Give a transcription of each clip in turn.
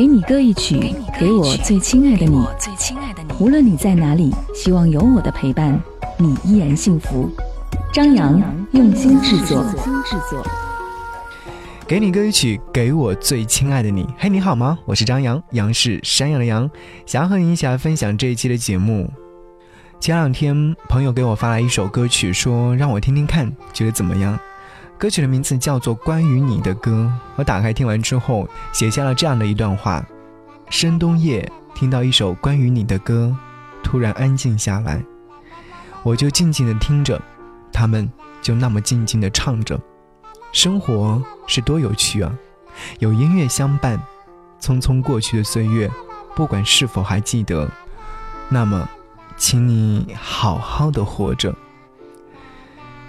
给你歌一曲，给我最亲爱的你。无论你在哪里，希望有我的陪伴，你依然幸福。张扬用心制作。给你歌一曲，给我最亲爱的你。嘿，你好吗？我是张扬，杨是山羊的羊，想要和你一起来分享这一期的节目。前两天，朋友给我发来一首歌曲，说让我听听看，觉得怎么样？歌曲的名字叫做《关于你的歌》。我打开听完之后，写下了这样的一段话：深冬夜听到一首关于你的歌，突然安静下来，我就静静的听着，他们就那么静静的唱着。生活是多有趣啊，有音乐相伴，匆匆过去的岁月，不管是否还记得，那么，请你好好的活着。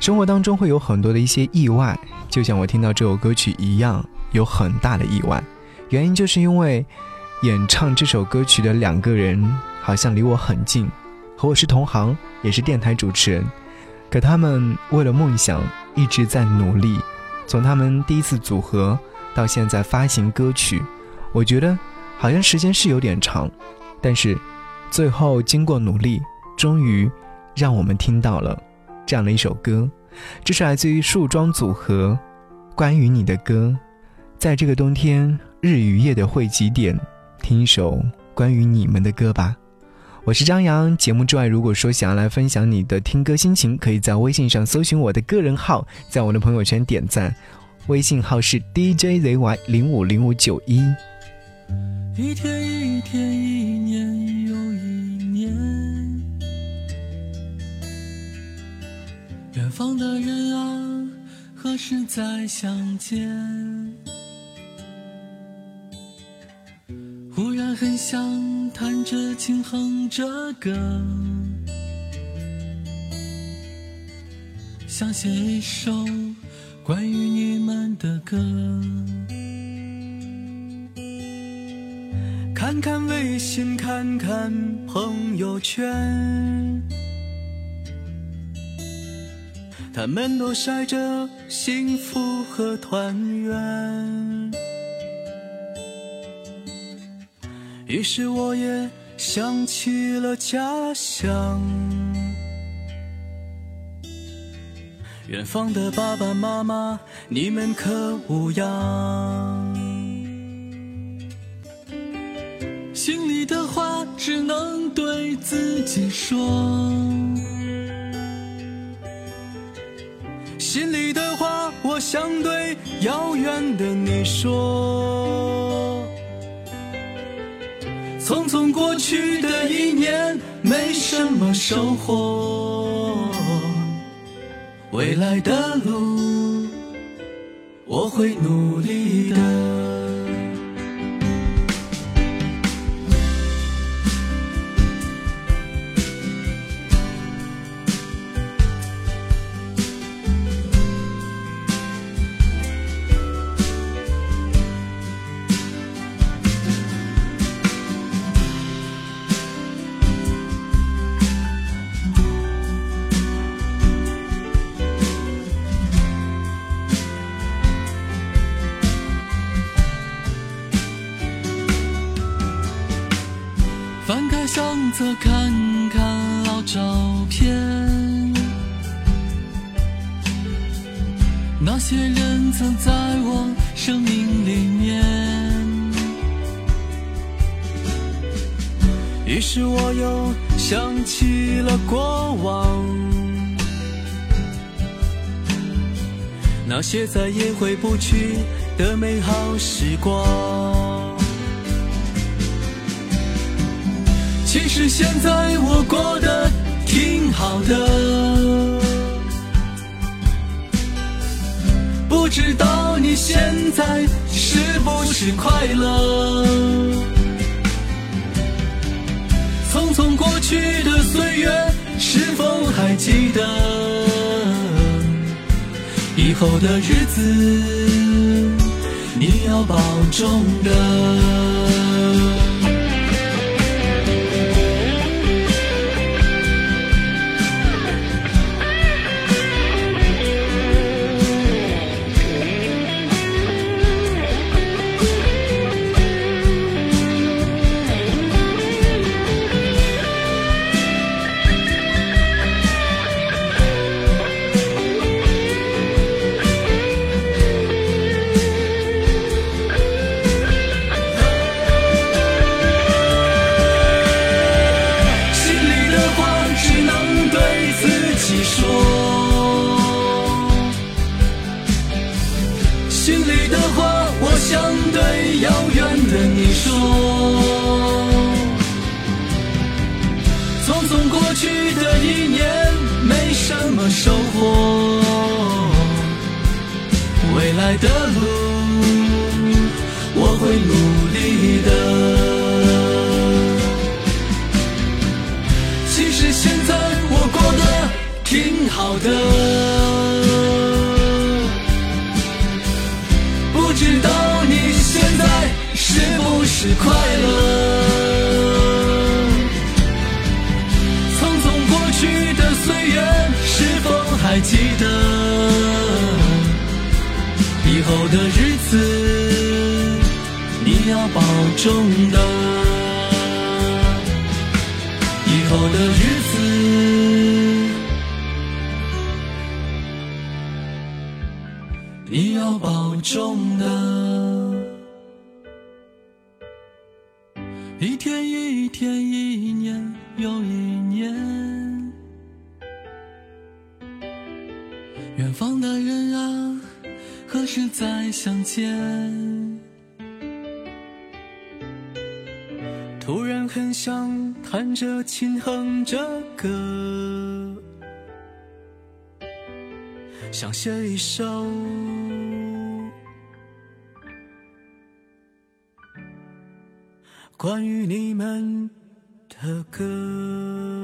生活当中会有很多的一些意外，就像我听到这首歌曲一样，有很大的意外。原因就是因为演唱这首歌曲的两个人好像离我很近，和我是同行，也是电台主持人。可他们为了梦想一直在努力，从他们第一次组合到现在发行歌曲，我觉得好像时间是有点长，但是最后经过努力，终于让我们听到了。这样的一首歌，这是来自于树桩组合，关于你的歌，在这个冬天日与夜的汇集点，听一首关于你们的歌吧。我是张扬。节目之外，如果说想要来分享你的听歌心情，可以在微信上搜寻我的个人号，在我的朋友圈点赞，微信号是 DJZY 零五零五九一。一天一天，一年远方的人啊，何时再相见？忽然很想弹着琴哼着歌，想写一首关于你们的歌。看看微信，看看朋友圈。他们都晒着幸福和团圆，于是我也想起了家乡。远方的爸爸妈妈，你们可无恙？心里的话只能对自己说。话，我想对遥远的你说。匆匆过去的一年，没什么收获。未来的路，我会努力的。照片，那些人曾在我生命里面。于是我又想起了过往，那些再也回不去的美好时光。其实现在我过得挺好的，不知道你现在是不是快乐？匆匆过去的岁月，是否还记得？以后的日子，你要保重的。想对遥远的你说匆匆过去的一年没什么收获未来的路我会努力的其实现在我过得挺好的去的岁月，是否还记得？以后的日子，你要保重的。以后的日子，你要保重的。一天一天，一年又一年，相见？突然很想弹着琴哼着歌，想写一首关于你们的歌。